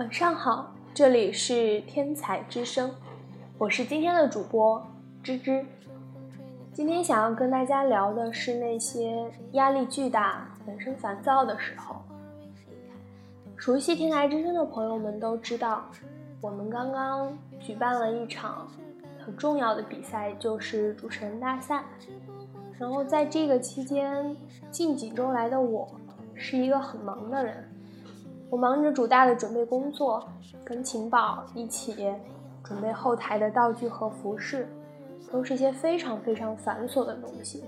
晚上好，这里是天才之声，我是今天的主播芝芝。今天想要跟大家聊的是那些压力巨大、人生烦躁的时候。熟悉天才之声的朋友们都知道，我们刚刚举办了一场很重要的比赛，就是主持人大赛。然后在这个期间，近几周来的我是一个很忙的人。我忙着主大的准备工作，跟晴宝一起准备后台的道具和服饰，都是些非常非常繁琐的东西。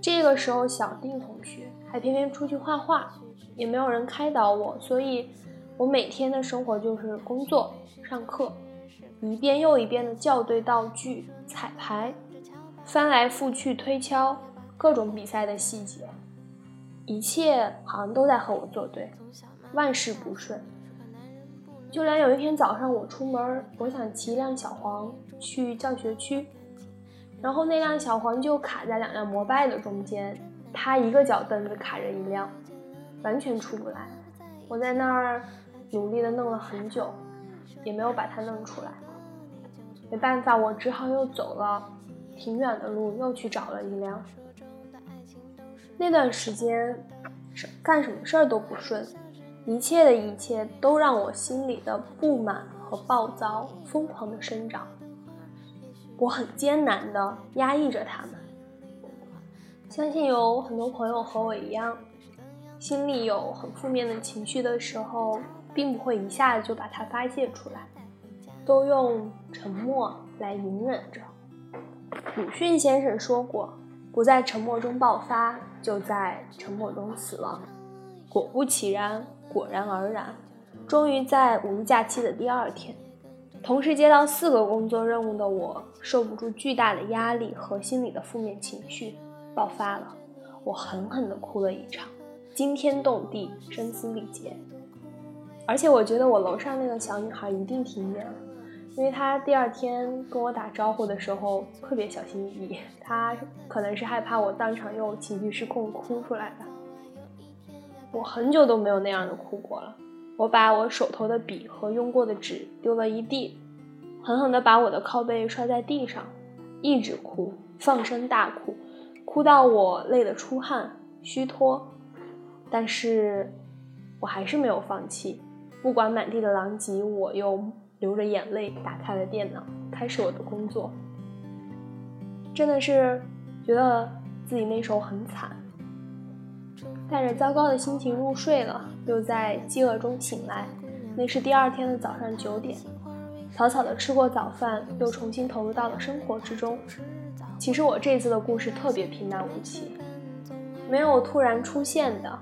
这个时候，小丁同学还偏偏出去画画，也没有人开导我，所以我每天的生活就是工作、上课，一遍又一遍的校对道具、彩排，翻来覆去推敲各种比赛的细节。一切好像都在和我作对，万事不顺。就连有一天早上我出门，我想骑一辆小黄去教学区，然后那辆小黄就卡在两辆摩拜的中间，它一个脚蹬子卡着一辆，完全出不来。我在那儿努力的弄了很久，也没有把它弄出来。没办法，我只好又走了挺远的路，又去找了一辆。那段时间，干什么事儿都不顺，一切的一切都让我心里的不满和暴躁疯狂的生长。我很艰难的压抑着他们。相信有很多朋友和我一样，心里有很负面的情绪的时候，并不会一下子就把它发泄出来，都用沉默来隐忍着。鲁迅先生说过。不在沉默中爆发，就在沉默中死亡。果不其然，果然而然，终于在五一假期的第二天，同时接到四个工作任务的我，受不住巨大的压力和心里的负面情绪，爆发了。我狠狠地哭了一场，惊天动地，声嘶力竭。而且我觉得我楼上那个小女孩一定听见了。因为他第二天跟我打招呼的时候特别小心翼翼，他可能是害怕我当场又情绪失控哭出来的。我很久都没有那样的哭过了。我把我手头的笔和用过的纸丢了一地，狠狠地把我的靠背摔在地上，一直哭，放声大哭，哭到我累得出汗虚脱。但是我还是没有放弃，不管满地的狼藉，我又。流着眼泪打开了电脑，开始我的工作。真的是觉得自己那时候很惨，带着糟糕的心情入睡了，又在饥饿中醒来。那是第二天的早上九点，草草的吃过早饭，又重新投入到了生活之中。其实我这次的故事特别平淡无奇，没有突然出现的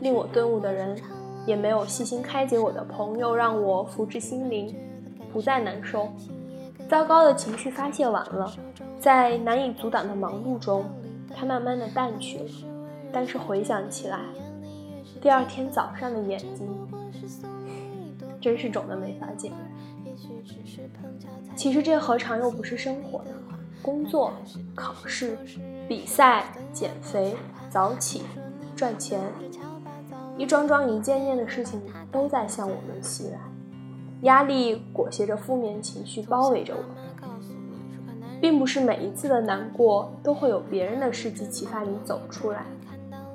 令我顿悟的人，也没有细心开解我的朋友，让我福至心灵。不再难受，糟糕的情绪发泄完了，在难以阻挡的忙碌中，它慢慢的淡去了。但是回想起来，第二天早上的眼睛，真是肿的没法见。其实这何尝又不是生活呢？工作、考试、比赛、减肥、早起、赚钱，一桩桩一件件的事情都在向我们袭来。压力裹挟着负面情绪包围着我，并不是每一次的难过都会有别人的事迹启发你走出来。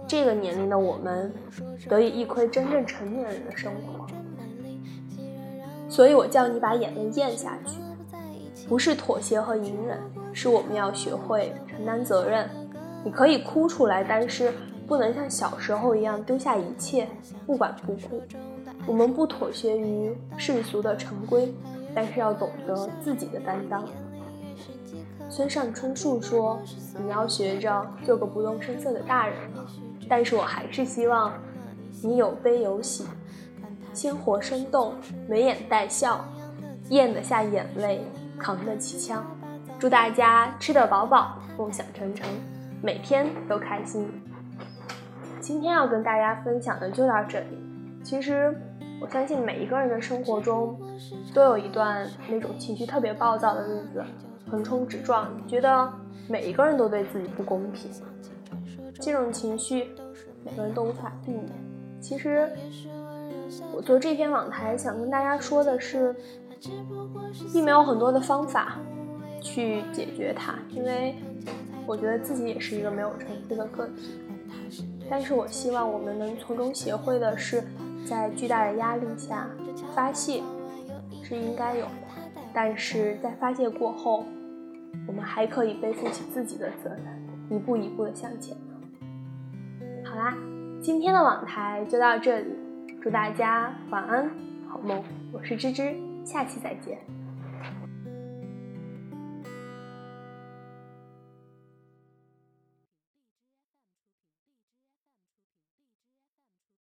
这个年龄的我们，得以一窥真正成年人的生活。所以我叫你把眼泪咽下去，不是妥协和隐忍，是我们要学会承担责任。你可以哭出来，但是不能像小时候一样丢下一切，不管不顾。我们不妥协于世俗的成规，但是要懂得自己的担当。村上春树说：“你要学着做个不动声色的大人了。”但是我还是希望你有悲有喜，鲜活生动，眉眼带笑，咽得下眼泪，扛得起枪。祝大家吃得饱饱，梦想成成，每天都开心。今天要跟大家分享的就到这里。其实。我相信每一个人的生活中，都有一段那种情绪特别暴躁的日子，横冲直撞，觉得每一个人都对自己不公平。这种情绪，每个人都无法避免。其实，我做这篇网台想跟大家说的是，并没有很多的方法去解决它，因为我觉得自己也是一个没有成绩的个体。但是我希望我们能从中学会的是，在巨大的压力下发泄是应该有的，但是在发泄过后，我们还可以背负起自己的责任，一步一步的向前。好啦，今天的网台就到这里，祝大家晚安好梦。我是芝芝，下期再见。